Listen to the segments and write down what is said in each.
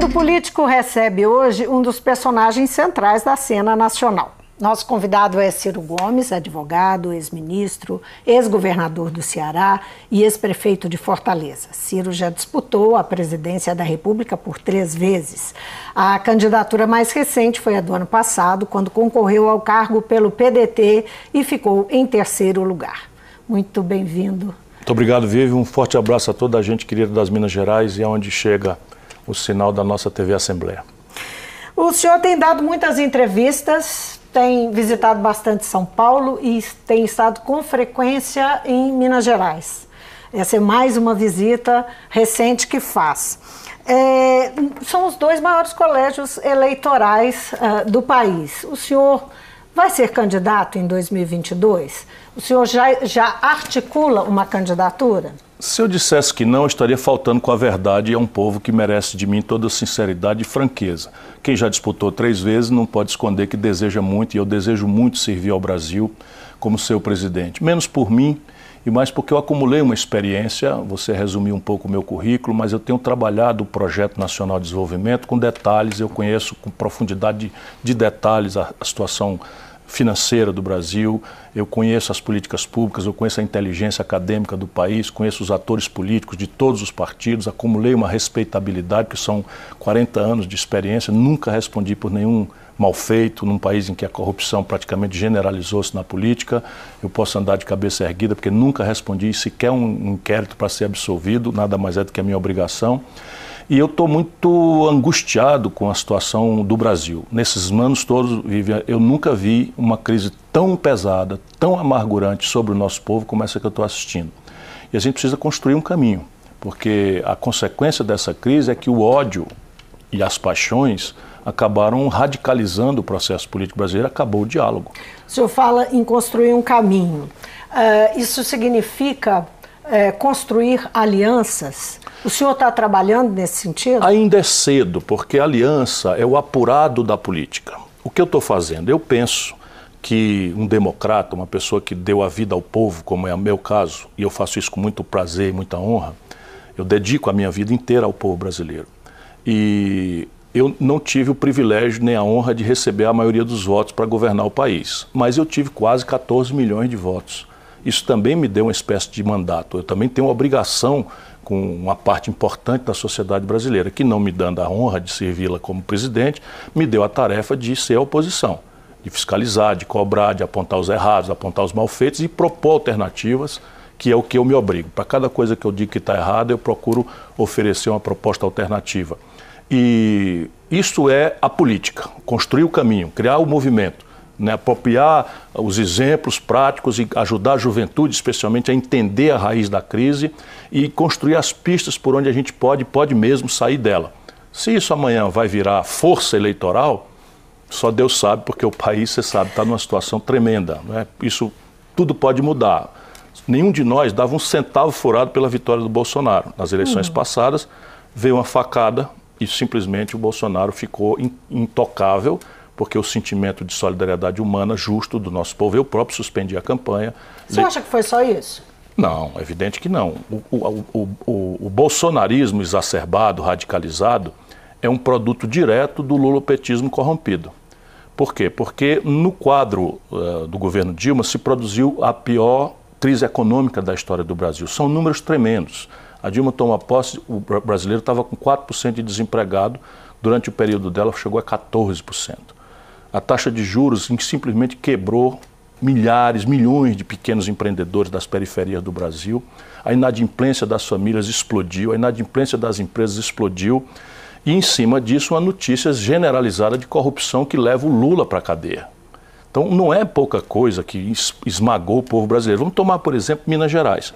Mundo Político recebe hoje um dos personagens centrais da cena nacional. Nosso convidado é Ciro Gomes, advogado, ex-ministro, ex-governador do Ceará e ex-prefeito de Fortaleza. Ciro já disputou a presidência da República por três vezes. A candidatura mais recente foi a do ano passado, quando concorreu ao cargo pelo PDT e ficou em terceiro lugar. Muito bem-vindo. Muito obrigado, Vivi. Um forte abraço a toda a gente querida das Minas Gerais e aonde chega o sinal da nossa TV Assembleia. O senhor tem dado muitas entrevistas, tem visitado bastante São Paulo e tem estado com frequência em Minas Gerais. Essa é mais uma visita recente que faz. É, são os dois maiores colégios eleitorais uh, do país. O senhor vai ser candidato em 2022? O senhor já, já articula uma candidatura? Se eu dissesse que não, estaria faltando com a verdade e é um povo que merece de mim toda sinceridade e franqueza. Quem já disputou três vezes não pode esconder que deseja muito, e eu desejo muito servir ao Brasil como seu presidente. Menos por mim e mais porque eu acumulei uma experiência, você resumiu um pouco o meu currículo, mas eu tenho trabalhado o Projeto Nacional de Desenvolvimento com detalhes, eu conheço com profundidade de detalhes a, a situação financeira do Brasil, eu conheço as políticas públicas, eu conheço a inteligência acadêmica do país, conheço os atores políticos de todos os partidos, acumulei uma respeitabilidade, que são 40 anos de experiência, nunca respondi por nenhum mal feito, num país em que a corrupção praticamente generalizou-se na política. Eu posso andar de cabeça erguida, porque nunca respondi sequer um inquérito para ser absolvido, nada mais é do que a minha obrigação. E eu estou muito angustiado com a situação do Brasil. Nesses anos todos, Vivian, eu nunca vi uma crise tão pesada, tão amargurante sobre o nosso povo como essa que eu estou assistindo. E a gente precisa construir um caminho, porque a consequência dessa crise é que o ódio e as paixões acabaram radicalizando o processo político brasileiro, acabou o diálogo. O senhor fala em construir um caminho. Uh, isso significa uh, construir alianças o senhor está trabalhando nesse sentido? Ainda é cedo, porque a aliança é o apurado da política. O que eu estou fazendo? Eu penso que um democrata, uma pessoa que deu a vida ao povo, como é o meu caso, e eu faço isso com muito prazer e muita honra, eu dedico a minha vida inteira ao povo brasileiro. E eu não tive o privilégio nem a honra de receber a maioria dos votos para governar o país, mas eu tive quase 14 milhões de votos. Isso também me deu uma espécie de mandato. Eu também tenho a obrigação com uma parte importante da sociedade brasileira, que não me dando a honra de servi-la como presidente, me deu a tarefa de ser a oposição, de fiscalizar, de cobrar, de apontar os errados, apontar os malfeitos e propor alternativas, que é o que eu me obrigo. Para cada coisa que eu digo que está errada, eu procuro oferecer uma proposta alternativa. E isso é a política, construir o caminho, criar o movimento né, apropriar os exemplos práticos e ajudar a juventude, especialmente, a entender a raiz da crise e construir as pistas por onde a gente pode, pode mesmo sair dela. Se isso amanhã vai virar força eleitoral, só Deus sabe, porque o país, você sabe, está numa situação tremenda. Né? Isso tudo pode mudar. Nenhum de nós dava um centavo furado pela vitória do Bolsonaro. Nas eleições uhum. passadas, veio uma facada e simplesmente o Bolsonaro ficou intocável porque o sentimento de solidariedade humana justo do nosso povo, eu próprio suspendi a campanha. Você acha que foi só isso? Não, é evidente que não. O, o, o, o, bolsonarismo exacerbado, radicalizado, é um produto direto do lulopetismo corrompido. Por quê? Porque no quadro uh, do governo Dilma se produziu a pior crise econômica da história do Brasil. São números tremendos. A Dilma tomou posse, o brasileiro estava com 4% de desempregado, durante o período dela chegou a 14% a taxa de juros que simplesmente quebrou milhares, milhões de pequenos empreendedores das periferias do Brasil. A inadimplência das famílias explodiu, a inadimplência das empresas explodiu. E em cima disso, uma notícia generalizada de corrupção que leva o Lula para a cadeia. Então não é pouca coisa que esmagou o povo brasileiro. Vamos tomar, por exemplo, Minas Gerais.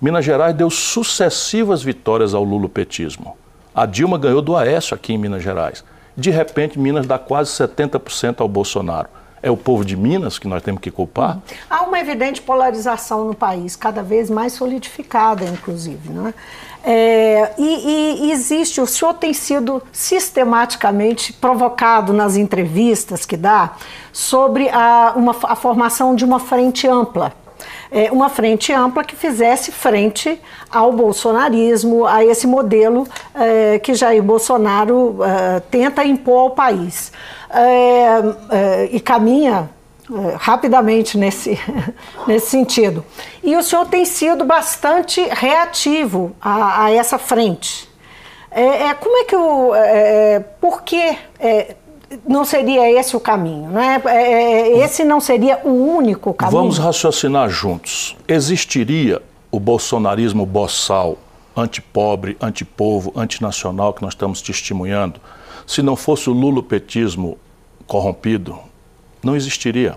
Minas Gerais deu sucessivas vitórias ao lulopetismo. A Dilma ganhou do Aécio aqui em Minas Gerais. De repente, Minas dá quase 70% ao Bolsonaro. É o povo de Minas que nós temos que culpar? Há uma evidente polarização no país, cada vez mais solidificada, inclusive. Não é? É, e, e, existe, o senhor tem sido sistematicamente provocado nas entrevistas que dá sobre a, uma, a formação de uma frente ampla é, uma frente ampla que fizesse frente ao bolsonarismo, a esse modelo é, que Jair Bolsonaro é, tenta impor ao país. É, é, e caminha é, rapidamente nesse, nesse sentido. E o senhor tem sido bastante reativo a, a essa frente. É, é, como é que o. É, por que não seria esse o caminho? Não é? esse não seria o único caminho? Vamos raciocinar juntos. Existiria o bolsonarismo boçal, antipobre, antipovo, antinacional que nós estamos testemunhando, se não fosse o lulopetismo corrompido, não existiria.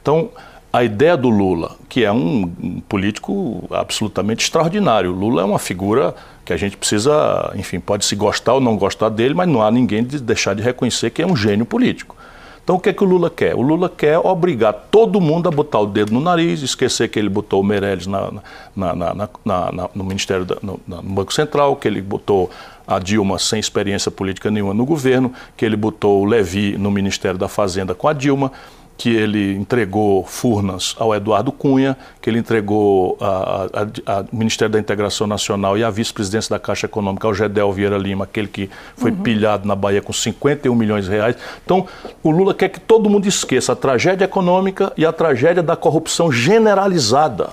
Então, a ideia do Lula, que é um, político absolutamente extraordinário, Lula é uma figura que a gente precisa, enfim, pode se gostar ou não gostar dele, mas não há ninguém de deixar de reconhecer que é um gênio político. Então o que é que o Lula quer? O Lula quer obrigar todo mundo a botar o dedo no nariz, esquecer que ele botou o Meirelles na, na, na, no Ministério da, no, no Banco Central, que ele botou a Dilma sem experiência política nenhuma no governo, que ele botou o Levi no Ministério da Fazenda com a Dilma que ele entregou Furnas ao Eduardo Cunha, que ele entregou ao Ministério da Integração Nacional e a vice-presidência da Caixa Econômica ao Gedel Vieira Lima, aquele que foi uhum. pilhado na Bahia com 51 milhões de reais. Então, o Lula quer que todo mundo esqueça a tragédia econômica e a tragédia da corrupção generalizada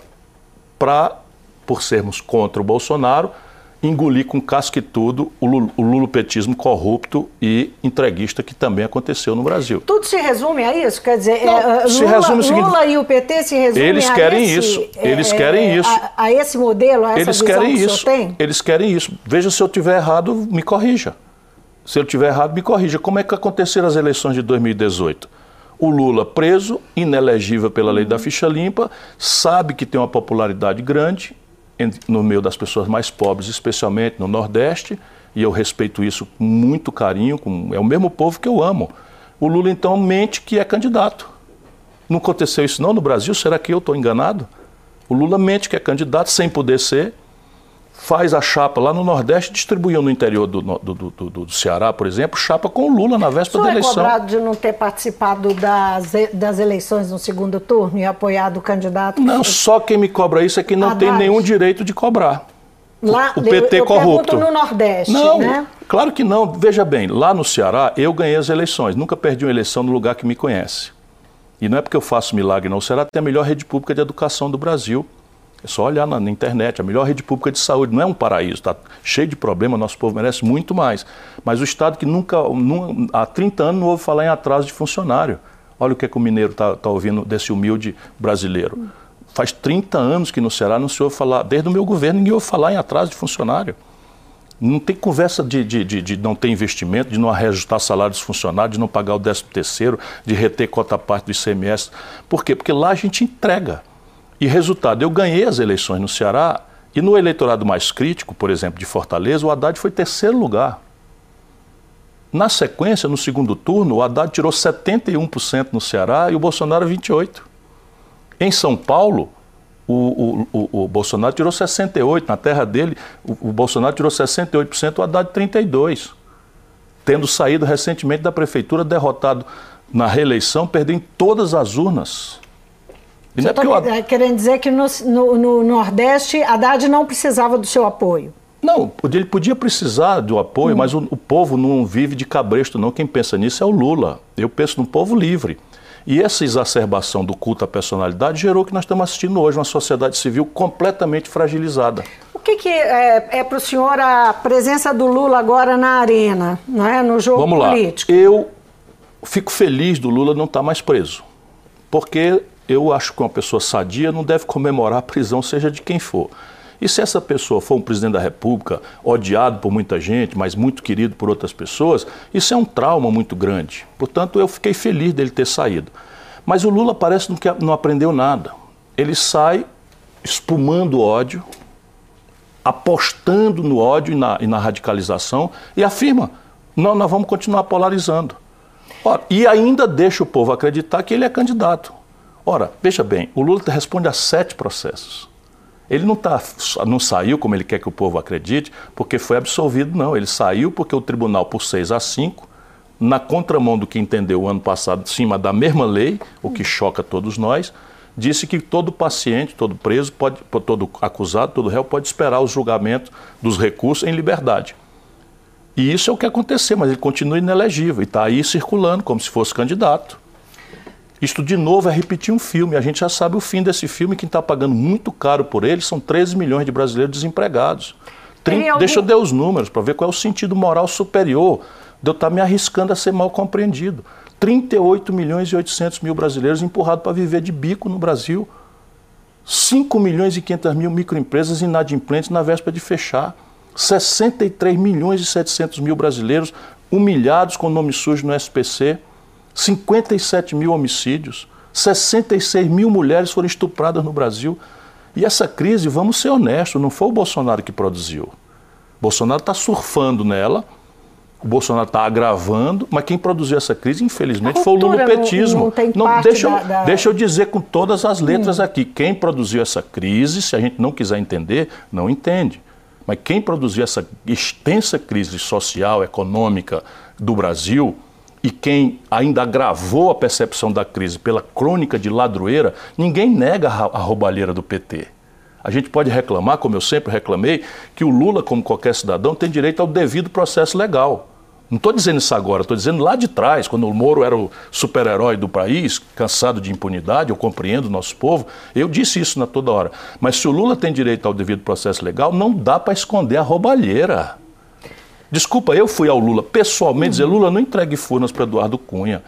para, por sermos contra o Bolsonaro, engolir com casca e tudo o, lulopetismo corrupto e entreguista que também aconteceu no Brasil. Tudo se resume a isso? Quer dizer, Não, é, se Lula, resume o seguinte, Lula e o PT se resumem eles querem esse, isso, eles é, querem isso. A, a, esse modelo, a essa eles querem que isso, tem? Eles querem isso. Veja se eu tiver errado, me corrija. Se eu tiver errado, me corrija. Como é que aconteceram as eleições de 2018? O Lula preso, inelegível pela lei da ficha limpa, sabe que tem uma popularidade grande, no meio das pessoas mais pobres, especialmente no Nordeste, e eu respeito isso com muito carinho, com, é o mesmo povo que eu amo. O Lula então mente que é candidato. Não aconteceu isso não no Brasil? Será que eu estou enganado? O Lula mente que é candidato sem poder ser, faz a chapa lá no Nordeste, distribuiu no interior do, do, do, do, Ceará, por exemplo, chapa com o Lula na véspera da eleição. Você é cobrado de não ter participado das, das eleições no segundo turno e apoiado o candidato? Não, só quem me cobra isso é que não tem nenhum direito de cobrar. Lá, o PT eu, eu corrupto. no Nordeste, não, né? Claro que não. Veja bem, lá no Ceará eu ganhei as eleições. Nunca perdi uma eleição no lugar que me conhece. E não é porque eu faço milagre, não. O Ceará tem a melhor rede pública de educação do Brasil. É só olhar na, na, internet, a melhor rede pública de saúde. Não é um paraíso, está cheio de problemas, nosso povo merece muito mais. Mas o Estado que nunca, nunca há 30 anos não ouve falar em atraso de funcionário. Olha o que, é que o mineiro está tá ouvindo desse humilde brasileiro. Faz 30 anos que no Ceará não se ouve falar, desde o meu governo ninguém ouve falar em atraso de funcionário. Não tem conversa de, de, de, de, não ter investimento, de não reajustar salários dos funcionários, de não pagar o 13 terceiro, de reter cota parte do ICMS. Por quê? Porque lá a gente entrega. E resultado, eu ganhei as eleições no Ceará e no eleitorado mais crítico, por exemplo, de Fortaleza, o Haddad foi terceiro lugar. Na sequência, no segundo turno, o Haddad tirou 71% no Ceará e o Bolsonaro 28%. Em São Paulo, o, o, o, o Bolsonaro tirou 68%. Na terra dele, o, o Bolsonaro tirou 68%, o Haddad 32%. Tendo saído recentemente da prefeitura, derrotado na reeleição, perdendo todas as urnas. E Você está eu... querendo dizer que no, no, no Nordeste Haddad não precisava do seu apoio? Não, ele podia precisar do apoio, hum. mas o, o, povo não vive de cabresto, não. Quem pensa nisso é o Lula. Eu penso num povo livre. E essa exacerbação do culto à personalidade gerou o que nós estamos assistindo hoje, uma sociedade civil completamente fragilizada. O que, que é, é para o senhor a presença do Lula agora na arena, não é? no jogo Vamos político? Lá. Eu fico feliz do Lula não estar mais preso, porque eu acho que uma pessoa sadia não deve comemorar a prisão, seja de quem for. E se essa pessoa for um presidente da República, odiado por muita gente, mas muito querido por outras pessoas, isso é um trauma muito grande. Portanto, eu fiquei feliz dele ter saído. Mas o Lula parece que não aprendeu nada. Ele sai espumando ódio, apostando no ódio e na, e na radicalização e afirma: não, nós vamos continuar polarizando. Ora, e ainda deixa o povo acreditar que ele é candidato. Ora, veja bem, o Lula responde a sete processos. Ele não, tá, não saiu, como ele quer que o povo acredite, porque foi absolvido, não. Ele saiu porque o tribunal, por 6 a 5, na contramão do que entendeu o ano passado, em cima da mesma lei, o que choca todos nós, disse que todo paciente, todo preso, pode, todo acusado, todo réu pode esperar o julgamento dos recursos em liberdade. E isso é o que aconteceu, mas ele continua inelegível e está aí circulando como se fosse candidato. Isto, de novo, é repetir um filme. A gente já sabe o fim desse filme. Quem está pagando muito caro por ele são 13 milhões de brasileiros desempregados. Trin... Algum... Deixa eu dar os números para ver qual é o sentido moral superior de eu estar tá me arriscando a ser mal compreendido. 38 milhões e 800 mil brasileiros empurrados para viver de bico no Brasil. 5 milhões e 500 mil microempresas inadimplentes na véspera de fechar. 63 milhões e 700 mil brasileiros humilhados com nome sujo no SPC. 57 mil homicídios. 66 mil mulheres foram estupradas no Brasil. E essa crise, vamos ser honestos, não foi o Bolsonaro que produziu. Bolsonaro está surfando nela, o Bolsonaro está agravando, mas quem produziu essa crise, infelizmente, foi o lulopetismo. Não, não, tem não deixa, da, da... deixa eu dizer com todas as letras hum. aqui: quem produziu essa crise, se a gente não quiser entender, não entende. Mas quem produziu essa extensa crise social, econômica do Brasil, e quem ainda agravou a percepção da crise pela crônica de ladroeira, ninguém nega a roubalheira do PT. A gente pode reclamar, como eu sempre reclamei, que o Lula, como qualquer cidadão, tem direito ao devido processo legal. Não estou dizendo isso agora, estou dizendo lá de trás, quando o Moro era o super-herói do país, cansado de impunidade, eu compreendo o nosso povo, eu disse isso na toda hora. Mas se o Lula tem direito ao devido processo legal, não dá para esconder a roubalheira. Desculpa, eu fui ao Lula pessoalmente dizer, Lula, não entregue Furnas para Eduardo Cunha.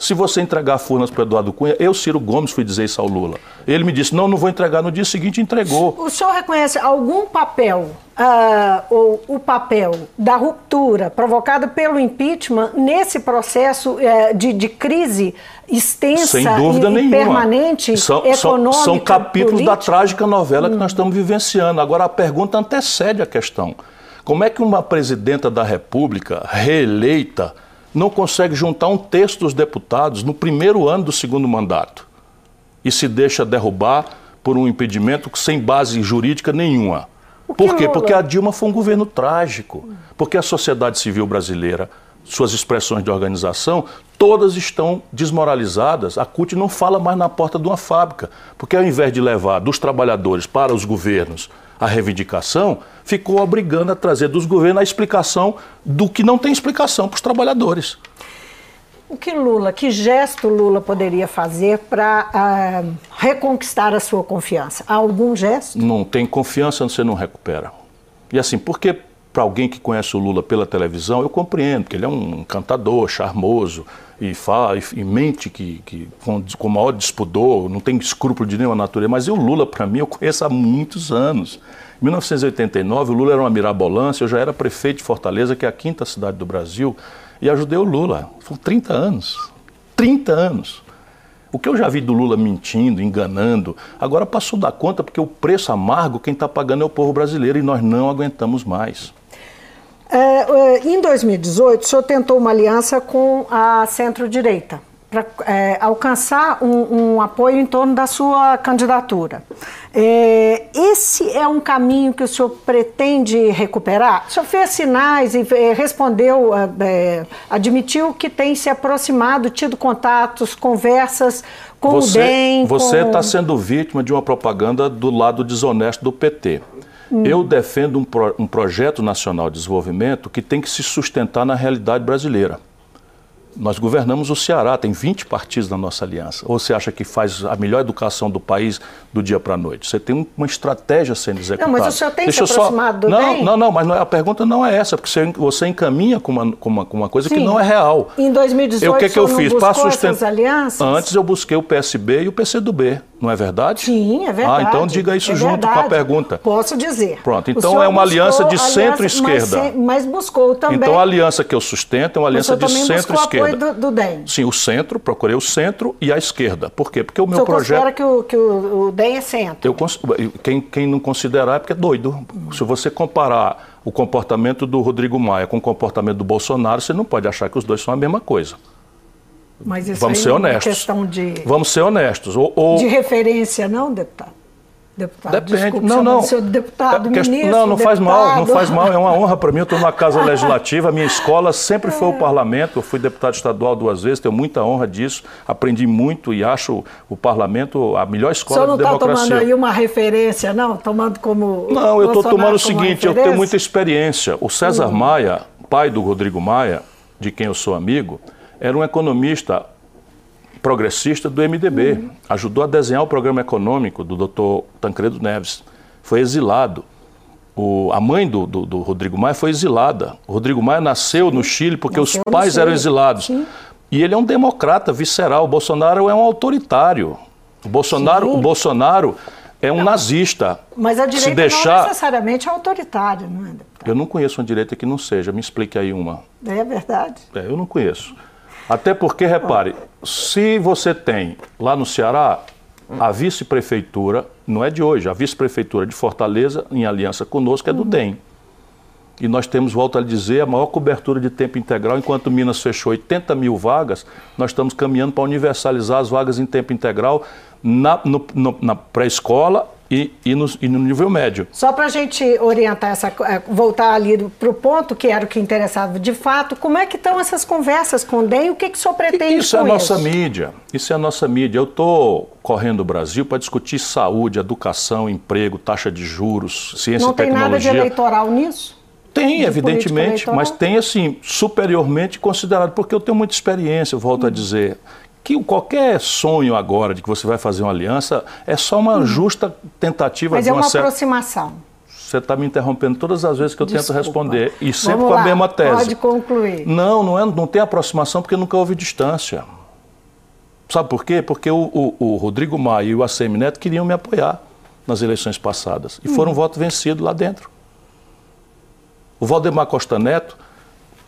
Se você entregar Furnas para Eduardo Cunha, eu, Ciro Gomes, fui dizer isso ao Lula. Ele me disse, não, não vou entregar. No dia seguinte, entregou. O senhor reconhece algum papel, uh, ou o papel da ruptura provocada pelo impeachment nesse processo uh, de, de, crise extensa Sem dúvida e nenhuma. permanente, são, econômica, São, são capítulos política? da trágica novela hum. que nós estamos vivenciando. Agora, a pergunta antecede a questão. Como é que uma presidenta da República, reeleita, não consegue juntar um terço dos deputados no primeiro ano do segundo mandato e se deixa derrubar por um impedimento sem base jurídica nenhuma. Por quê? Porque a Dilma foi um governo trágico. Porque a sociedade civil brasileira, suas expressões de organização, todas estão desmoralizadas. A CUT não fala mais na porta de uma fábrica. Porque ao invés de levar dos trabalhadores para os governos a reivindicação, ficou obrigando a trazer dos governos a explicação do que não tem explicação para os trabalhadores. O que Lula, que gesto Lula poderia fazer para uh, reconquistar a sua confiança? Há algum gesto? Não tem confiança, você não recupera. E assim, porque para alguém que conhece o Lula pela televisão, eu compreendo que ele é um cantador charmoso e fala e, mente que, que com, com maior despudor, não tem escrúpulo de nenhuma natureza, mas o Lula, para mim, eu conheço há muitos anos. Em 1989, o Lula era uma mirabolância, eu já era prefeito de Fortaleza, que é a quinta cidade do Brasil, e ajudei o Lula. Foram 30 anos. 30 anos. O que eu já vi do Lula mentindo, enganando, agora passou da conta porque o preço amargo quem está pagando é o povo brasileiro e nós não aguentamos mais. É, é em 2018, o senhor tentou uma aliança com a centro-direita para é, alcançar um, um, apoio em torno da sua candidatura. É, esse é um caminho que o senhor pretende recuperar? O senhor fez sinais e é, respondeu, é, é, admitiu que tem se aproximado, tido contatos, conversas com você, o DEM. Você está com... sendo vítima de uma propaganda do lado desonesto do PT. Hum. Eu defendo um, pro, um projeto nacional de desenvolvimento que tem que se sustentar na realidade brasileira. Nós governamos o Ceará, tem 20 partidos na nossa aliança. Ou você acha que faz a melhor educação do país do dia para a noite? Você tem uma estratégia sendo executada. Não, mas o senhor tem Deixa se aproximado só... do não, bem? Não, não, mas não, é, a pergunta não é essa, porque você, você encaminha com uma, com uma, com uma coisa Sim. que não é real. Em 2018, o que, é que eu fiz? Para sustentar? Antes eu busquei o PSB e o PCdoB. Não é verdade? Sim, é verdade. Ah, então diga isso é junto verdade. com a pergunta. Posso dizer. Pronto, então é uma aliança de centro-esquerda. Mas, mas, buscou também. Então a aliança que eu sustento é uma aliança de centro-esquerda. Do, do DEM. Sim, o centro, procurei o centro e a esquerda. Por quê? Porque o meu o projeto. Você que o, que o, o DEM é centro? Eu, quem, quem não considerar é porque é doido. Hum. Se você comparar o comportamento do Rodrigo Maia com o comportamento do Bolsonaro, você não pode achar que os dois são a mesma coisa. Mas isso Vamos ser é honestos. questão de. Vamos ser honestos. Ou, ou... De referência, não, deputado? Deputado, Depende. Desculpe, não, não. Senhor deputado, é, ministro, não, não deputado. faz mal, não faz mal. É uma honra para mim. Eu estou numa casa legislativa. A minha escola sempre foi o parlamento. Eu fui deputado estadual duas vezes. Tenho muita honra disso. Aprendi muito e acho o parlamento a melhor escola de democracia. O senhor não está tomando aí uma referência, não? Tomando como. Não, eu estou tomando o seguinte: eu tenho muita experiência. O César hum. Maia pai do Rodrigo Maia, de quem eu sou amigo, era um economista progressista do MDB. Uhum. Ajudou a desenhar o programa econômico do doutor Tancredo Neves. Foi exilado. O, a mãe do, do, do, Rodrigo Maia foi exilada. O Rodrigo Maia nasceu no Chile porque nasceu os pais eram exilados. Sim. E ele é um democrata visceral. O Bolsonaro é um autoritário. O Bolsonaro, o Bolsonaro é um não, nazista. Mas a direita deixar... não necessariamente é autoritária, não é? Eu não conheço uma direita que não seja. Me explique aí uma. É verdade. É, eu não conheço. Até porque, repare, se você tem lá no Ceará a vice-prefeitura, não é de hoje, a vice-prefeitura de Fortaleza, em aliança conosco, é do uhum. DEM. E nós temos, volto a dizer, a maior cobertura de tempo integral. Enquanto Minas fechou 80 mil vagas, nós estamos caminhando para universalizar as vagas em tempo integral na, no, no, na pré-escola e, e, no, e, no, nível médio. Só para a gente orientar essa, é, voltar ali para o ponto que era o que interessava de fato, como é que estão essas conversas com o DEM? O que, que o senhor pretende isso com é a nossa mídia. Isso é a nossa mídia. Eu estou correndo o Brasil para discutir saúde, educação, emprego, taxa de juros, ciência Não e tecnologia. Não tem nada de eleitoral nisso? Tem, evidentemente, mas tem assim, superiormente considerado, porque eu tenho muita experiência, volto hum. a dizer, que qualquer sonho agora de que você vai fazer uma aliança é só uma hum. justa tentativa mas de uma, uma certa... aproximação. Você está me interrompendo todas as vezes que eu Desculpa. tento responder. E sempre Vamos com a mesma tese. Pode concluir. Não, não, é, não tem aproximação porque nunca houve distância. Sabe por quê? Porque o, o, o Rodrigo Maia e o ACM Neto queriam me apoiar nas eleições passadas. E hum. foram voto vencido lá dentro. O Valdemar Costa Neto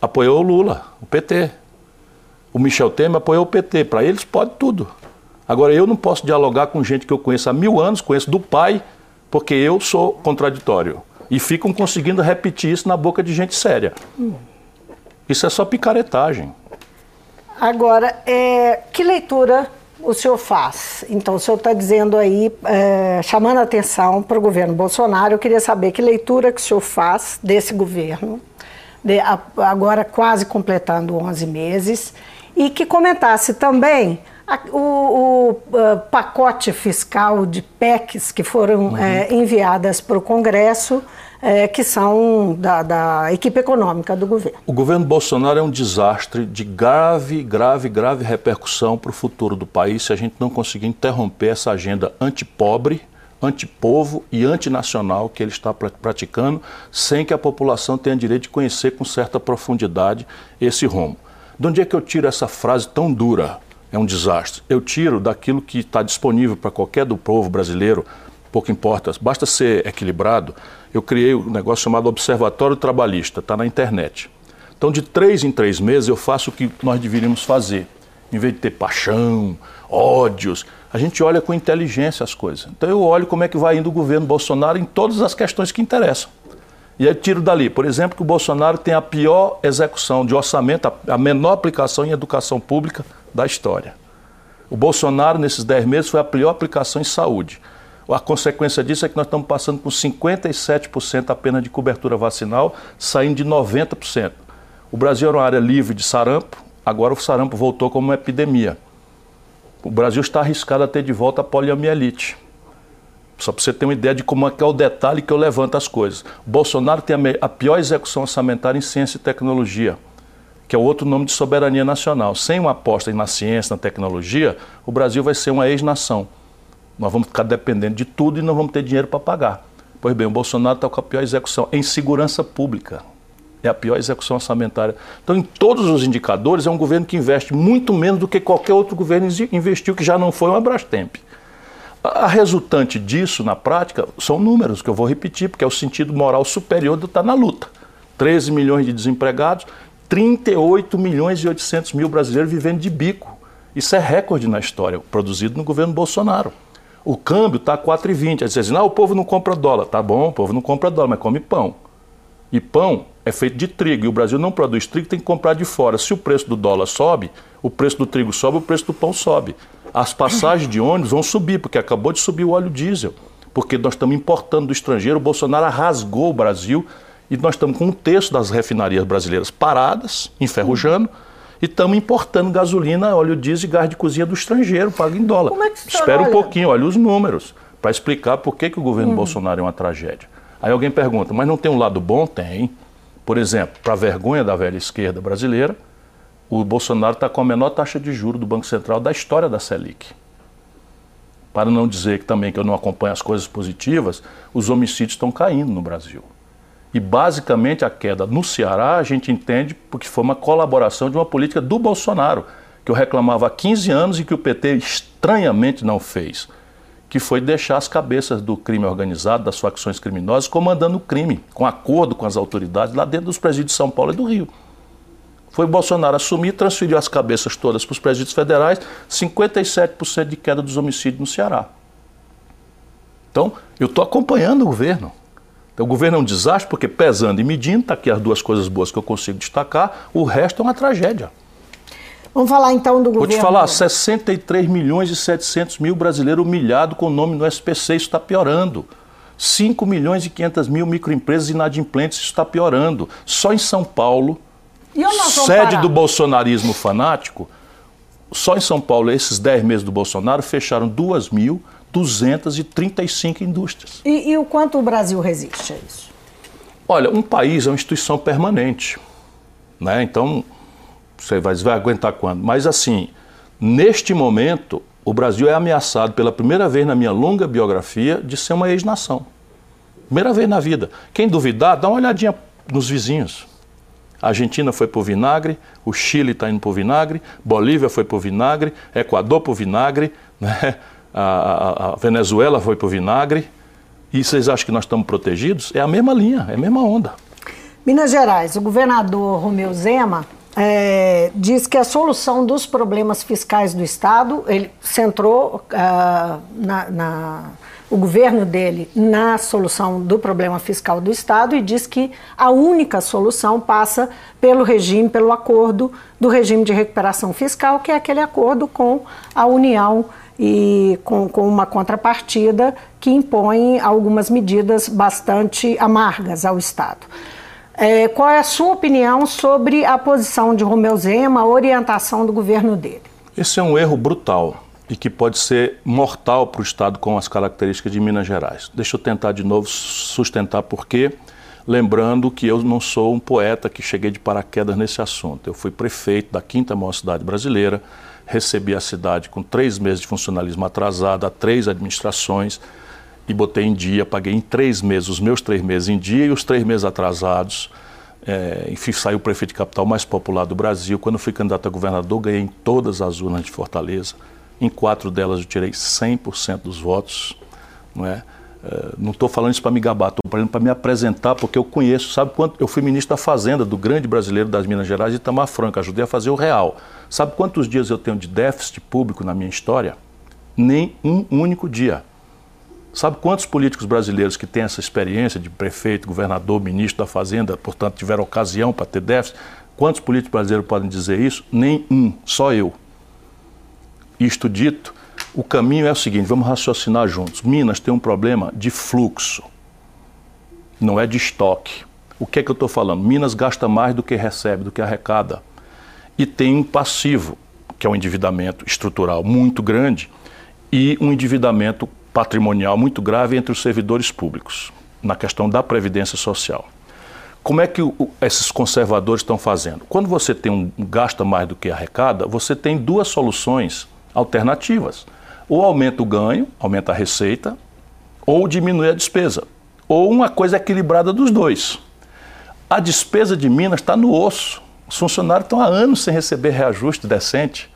apoiou o Lula, o PT. O Michel Temer apoiou o PT. Para eles pode tudo. Agora, eu não posso dialogar com gente que eu conheço há mil anos, conheço do pai, porque eu sou contraditório. E ficam conseguindo repetir isso na boca de gente séria. Isso é só picaretagem. Agora, é, que leitura o senhor faz? Então, o senhor está dizendo aí, é, chamando a atenção para o governo Bolsonaro, eu queria saber que leitura que o senhor faz desse governo, de, agora quase completando 11 meses, e que comentasse também a, o, o uh, pacote fiscal de PECs que foram uhum. é, enviadas para o Congresso, é, que são da, da, equipe econômica do governo. O governo Bolsonaro é um desastre de grave, grave, grave repercussão para o futuro do país se a gente não conseguir interromper essa agenda antipobre, antipovo e antinacional que ele está praticando, sem que a população tenha direito de conhecer com certa profundidade esse rumo. De onde é que eu tiro essa frase tão dura? É um desastre. Eu tiro daquilo que está disponível para qualquer do povo brasileiro, pouco importa, basta ser equilibrado. Eu criei um negócio chamado Observatório Trabalhista, está na internet. Então, de três em três meses, eu faço o que nós deveríamos fazer. Em vez de ter paixão, ódios, a gente olha com inteligência as coisas. Então, eu olho como é que vai indo o governo Bolsonaro em todas as questões que interessam. E aí tiro dali, por exemplo, que o Bolsonaro tem a pior execução de orçamento, a menor aplicação em educação pública da história. O Bolsonaro, nesses 10 meses, foi a pior aplicação em saúde. A consequência disso é que nós estamos passando com 57% apenas de cobertura vacinal, saindo de 90%. O Brasil era uma área livre de sarampo, agora o sarampo voltou como uma epidemia. O Brasil está arriscado a ter de volta a poliomielite. Só para você ter uma ideia de como é que é o detalhe que eu levanto as coisas. Bolsonaro tem a, pior execução orçamentária em ciência e tecnologia, que é outro nome de soberania nacional. Sem uma aposta na ciência, na tecnologia, o Brasil vai ser uma ex-nação. Nós vamos ficar dependendo de tudo e não vamos ter dinheiro para pagar. Pois bem, o Bolsonaro está com a pior execução em segurança pública. É a pior execução orçamentária. Então, em todos os indicadores, é um governo que investe muito menos do que qualquer outro governo investiu, que já não foi um Abrastemp. A resultante disso, na prática, são números que eu vou repetir, porque é o sentido moral superior do estar na luta. 13 milhões de desempregados, 38 milhões e 800 mil brasileiros vivendo de bico. Isso é recorde na história, produzido no governo Bolsonaro. O câmbio está 4,20. Aí você diz, não, o povo não compra dólar. Tá bom, o povo não compra dólar, mas come pão. E pão é feito de trigo, e o Brasil não produz trigo, tem que comprar de fora. Se o preço do dólar sobe, o preço do trigo sobe, o preço do pão sobe as passagens de ônibus vão subir, porque acabou de subir o óleo diesel. Porque nós estamos importando do estrangeiro, o Bolsonaro rasgou o Brasil e nós estamos com um terço das refinarias brasileiras paradas, enferrujando, e estamos importando gasolina, óleo diesel e gás de cozinha do estrangeiro, pago em dólar. Como é que Espera olha? um pouquinho, olha os números, para explicar por que, que o governo hum. Bolsonaro é uma tragédia. Aí alguém pergunta, mas não tem um lado bom? Tem. Por exemplo, para vergonha da velha esquerda brasileira, o Bolsonaro está com a menor taxa de juro do Banco Central da história da Selic. Para não dizer que também que eu não acompanho as coisas positivas, os homicídios estão caindo no Brasil. E basicamente a queda no Ceará a gente entende porque foi uma colaboração de uma política do Bolsonaro, que eu reclamava há 15 anos e que o PT estranhamente não fez, que foi deixar as cabeças do crime organizado, das facções criminosas, comandando o crime, com acordo com as autoridades lá dentro dos presídios de São Paulo e do Rio. Foi Bolsonaro assumir, transferiu as cabeças todas para os presídios federais, 57% de queda dos homicídios no Ceará. Então, eu estou acompanhando o governo. Então, o governo é um desastre porque, pesando e medindo, está aqui as duas coisas boas que eu consigo destacar, o resto é uma tragédia. Vamos falar então do governo. Vou te falar, 63 milhões e 700 mil brasileiros humilhados com o nome no SPC, isso está piorando. 5 milhões e 500 mil microempresas inadimplentes, isso está piorando. Só em São Paulo, sede do bolsonarismo fanático, só em São Paulo, esses 10 meses do Bolsonaro, fecharam 2.235 indústrias. E, e o quanto o Brasil resiste a isso? Olha, um país é uma instituição permanente. Né? Então, você vai, vai aguentar quando? Mas assim, neste momento, o Brasil é ameaçado pela primeira vez na minha longa biografia de ser uma ex-nação. Primeira vez na vida. Quem duvidar, dá uma olhadinha nos vizinhos. A Argentina foi para o vinagre, o Chile está indo para o vinagre, Bolívia foi para o vinagre, Equador para o vinagre, né? a, a, a Venezuela foi para o vinagre. E vocês acham que nós estamos protegidos? É a mesma linha, é a mesma onda. Minas Gerais, o governador Romeu Zema é, diz que a solução dos problemas fiscais do Estado, ele centrou uh, na, na, o governo dele na solução do problema fiscal do Estado e diz que a única solução passa pelo regime, pelo acordo do regime de recuperação fiscal, que é aquele acordo com a União e com, com uma contrapartida que impõe algumas medidas bastante amargas ao Estado. É, qual é a sua opinião sobre a posição de Romeu Zema, a orientação do governo dele? Esse é um erro brutal e que pode ser mortal para o Estado com as características de Minas Gerais. Deixa eu tentar de novo sustentar por quê, lembrando que eu não sou um poeta que cheguei de paraquedas nesse assunto. Eu fui prefeito da quinta maior cidade brasileira, recebi a cidade com três meses de funcionalismo atrasado, a três administrações, e botei em dia, paguei em três meses, os meus três meses em dia e os três meses atrasados. É, enfim, saiu o prefeito de capital mais popular do Brasil. Quando fui candidato a governador, ganhei em todas as urnas de Fortaleza. Em quatro delas eu tirei 100% dos votos. Não é? é não estou falando isso para me gabar, estou falando para me apresentar, porque eu conheço, sabe quanto? Eu fui ministro da Fazenda do grande brasileiro das Minas Gerais, Itamar Franco, ajudei a fazer o real. Sabe quantos dias eu tenho de déficit público na minha história? Nem um único dia. Sabe quantos políticos brasileiros que têm essa experiência de prefeito, governador, ministro da Fazenda, portanto, tiveram ocasião para ter déficit? Quantos políticos brasileiros podem dizer isso? Nenhum, só eu. Isto dito, o caminho é o seguinte: vamos raciocinar juntos. Minas tem um problema de fluxo, não é de estoque. O que é que eu estou falando? Minas gasta mais do que recebe, do que arrecada. E tem um passivo, que é um endividamento estrutural muito grande, e um endividamento patrimonial muito grave entre os servidores públicos, na questão da previdência social. Como é que esses conservadores estão fazendo? Quando você tem um gasta mais do que arrecada, você tem duas soluções alternativas. Ou aumenta o ganho, aumenta a receita, ou diminui a despesa. Ou uma coisa equilibrada dos dois. A despesa de Minas está no osso. Os funcionários estão há anos sem receber reajuste decente.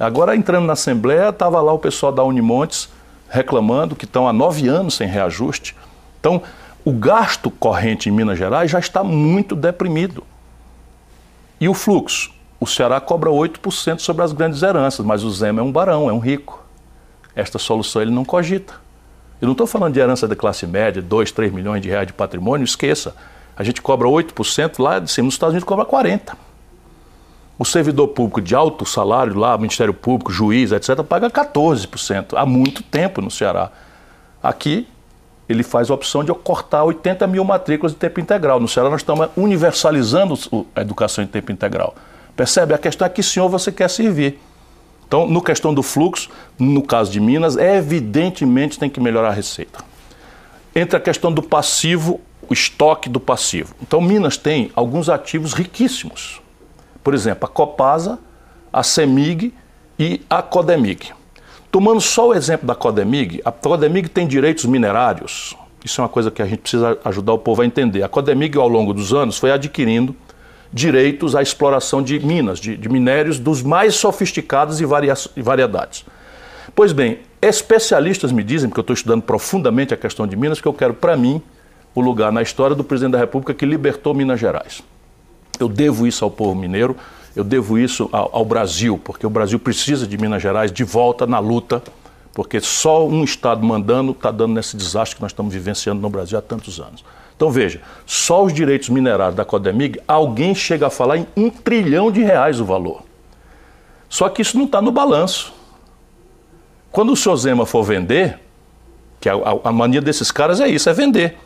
Agora, entrando na Assembleia, estava lá o pessoal da Unimontes reclamando que estão há nove anos sem reajuste. Então, o gasto corrente em Minas Gerais já está muito deprimido. E o fluxo? O Ceará cobra 8% sobre as grandes heranças, mas o Zema é um barão, é um rico. Esta solução ele não cogita. Eu não estou falando de herança da classe média, 2, 3 milhões de reais de patrimônio, esqueça. A gente cobra 8%, lá de cima nos Estados Unidos cobra 40%. O servidor público de alto salário lá, Ministério Público, juiz, etc., paga 14% há muito tempo no Ceará. Aqui, ele faz a opção de cortar 80 mil matrículas de tempo integral. No Ceará, nós estamos universalizando a educação em tempo integral. Percebe? A questão é que senhor você quer servir. Então, no questão do fluxo, no caso de Minas, evidentemente tem que melhorar a receita. Entre a questão do passivo, o estoque do passivo. Então, Minas tem alguns ativos riquíssimos. Por exemplo, a Copasa, a CEMIG e a Codemig. Tomando só o exemplo da Codemig, a Codemig tem direitos minerários. Isso é uma coisa que a gente precisa ajudar o povo a entender. A Codemig, ao longo dos anos, foi adquirindo direitos à exploração de minas, de, de minérios dos mais sofisticados e, varia, e variedades. Pois bem, especialistas me dizem, porque eu estou estudando profundamente a questão de Minas, que eu quero para mim o lugar na história do presidente da República que libertou Minas Gerais. Eu devo isso ao povo mineiro, eu devo isso ao, ao Brasil, porque o Brasil precisa de Minas Gerais de volta na luta, porque só um Estado mandando está dando nesse desastre que nós estamos vivenciando no Brasil há tantos anos. Então veja, só os direitos minerários da Codemig, alguém chega a falar em um trilhão de reais o valor. Só que isso não está no balanço. Quando o seu Zema for vender, que a, a, mania desses caras é isso, é vender.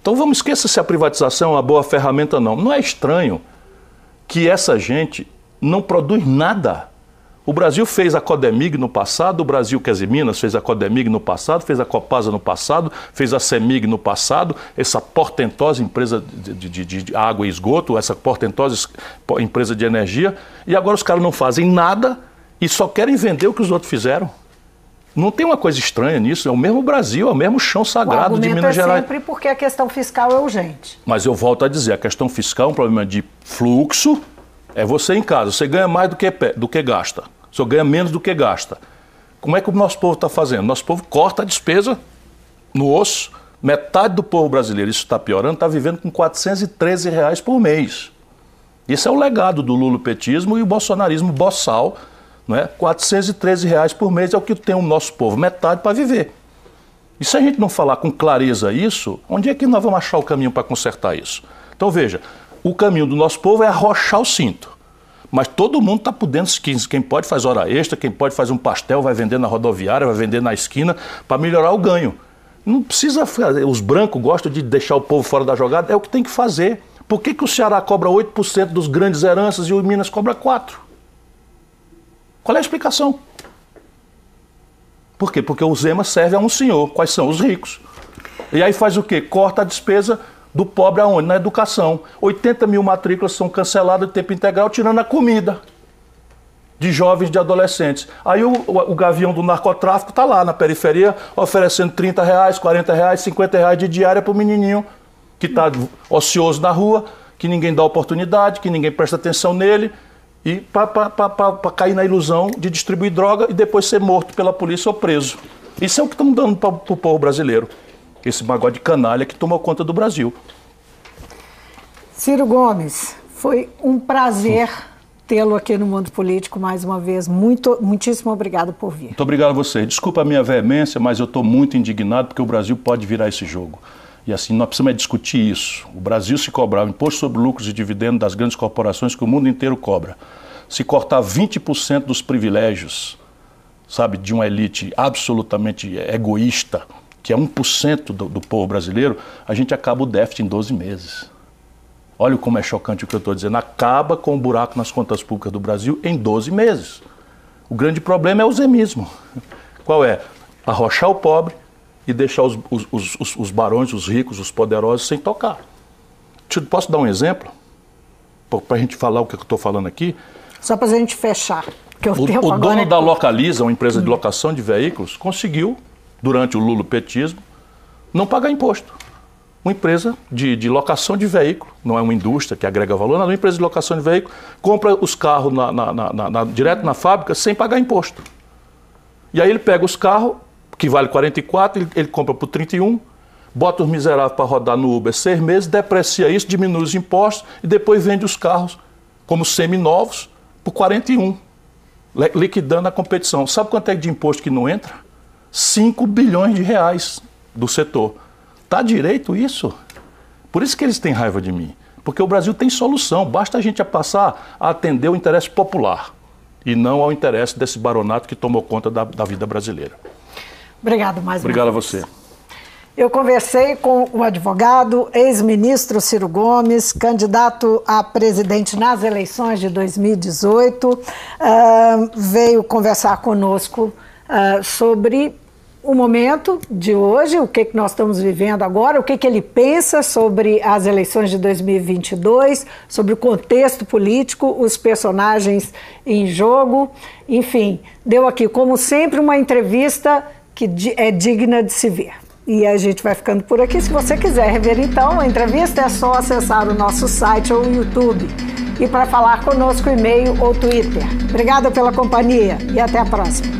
Então vamos esquecer se a privatização é uma boa ferramenta ou não. Não é estranho que essa gente não produz nada o Brasil fez a Codemig no passado, o Brasil, quer dizer, Minas fez a Codemig no passado, fez a Copasa no passado, fez a Semig no passado, essa portentosa empresa de, de, de água e esgoto, essa portentosa empresa de energia, e agora os caras não fazem nada e só querem vender o que os outros fizeram. Não tem uma coisa estranha nisso, é o mesmo Brasil, é o mesmo chão sagrado de Minas é Gerais. sempre porque a questão fiscal é urgente. Mas eu volto a dizer, a questão fiscal é um problema de fluxo, é você em casa, você ganha mais do que, do que gasta. Senhor ganha menos do que gasta. Como é que o nosso povo está fazendo? Nosso povo corta a despesa no osso. Metade do povo brasileiro, isso está piorando, está vivendo com 413 reais por mês. Isso é o legado do lulopetismo e o bolsonarismo boçal. Não é? 413 reais por mês é o que tem o nosso povo, metade para viver. E se a gente não falar com clareza isso, onde é que nós vamos achar o caminho para consertar isso? Então veja, o caminho do nosso povo é arrochar o cinto. Mas todo mundo está por dentro, quem pode faz hora extra, quem pode faz um pastel, vai vender na rodoviária, vai vender na esquina, para melhorar o ganho. Não precisa fazer, os brancos gostam de deixar o povo fora da jogada, é o que tem que fazer. Por que, que o Ceará cobra 8% dos grandes heranças e o Minas cobra 4%? Qual é a explicação? Por quê? Porque o Zema serve a um senhor. Quais são? Os ricos. E aí faz o quê? Corta a despesa do pobre aonde? Na educação. 80 mil matrículas são canceladas de tempo integral, tirando a comida de jovens, de adolescentes. Aí o, o, o gavião do narcotráfico está lá na periferia, oferecendo 30 reais, 40 reais, 50 reais de diária para o menininho que está ocioso na rua, que ninguém dá oportunidade, que ninguém presta atenção nele, e para cair na ilusão de distribuir droga e depois ser morto pela polícia ou preso. Isso é o que estão dando para o povo brasileiro esse magode canalha que tomou conta do Brasil. Ciro Gomes, foi um prazer tê-lo aqui no Mundo Político mais uma vez. Muito, muitíssimo obrigado por vir. Muito obrigado a você. Desculpa a minha veemência, mas eu estou muito indignado porque o Brasil pode virar esse jogo. E assim, nós precisamos é discutir isso. O Brasil se cobrar o imposto sobre lucros e dividendos das grandes corporações que o mundo inteiro cobra. Se cortar 20% dos privilégios, sabe, de uma elite absolutamente egoísta, que é 1% do, do povo brasileiro, a gente acaba o déficit em 12 meses. Olha como é chocante o que eu estou dizendo. Acaba com o buraco nas contas públicas do Brasil em 12 meses. O grande problema é o zemismo. Qual é? Arrochar o pobre e deixar os, os, os, os barões, os ricos, os poderosos sem tocar. Posso dar um exemplo? Para a gente falar o que eu estou falando aqui. Só para a gente fechar. Que o, o, o dono é... da Localiza, uma empresa de locação de veículos, conseguiu durante o lulopetismo, não pagar imposto. Uma empresa de, de, locação de veículo, não é uma indústria que agrega valor, não é uma empresa de locação de veículo, compra os carros na, na, na, direto na fábrica sem pagar imposto. E aí ele pega os carros, que vale 44, ele, ele compra por 31, bota os miseráveis para rodar no Uber seis meses, deprecia isso, diminui os impostos e depois vende os carros como seminovos por 41, liquidando a competição. Sabe quanto é de imposto que não entra? 5 bilhões de reais do setor. Tá direito isso? Por isso que eles têm raiva de mim. Porque o Brasil tem solução, basta a gente passar a atender o interesse popular e não ao interesse desse baronato que tomou conta da, da vida brasileira. Obrigado mais Obrigado a você. Eu conversei com o advogado, ex-ministro Ciro Gomes, candidato a presidente nas eleições de 2018, uh, veio conversar conosco uh, sobre o momento de hoje, o que, que nós estamos vivendo agora, o que, que ele pensa sobre as eleições de 2022, sobre o contexto político, os personagens em jogo. Enfim, deu aqui, como sempre, uma entrevista que é digna de se ver. E a gente vai ficando por aqui. Se você quiser rever então a entrevista, é só acessar o nosso site ou o YouTube. E para falar conosco, e-mail ou Twitter. Obrigada pela companhia e até a próxima.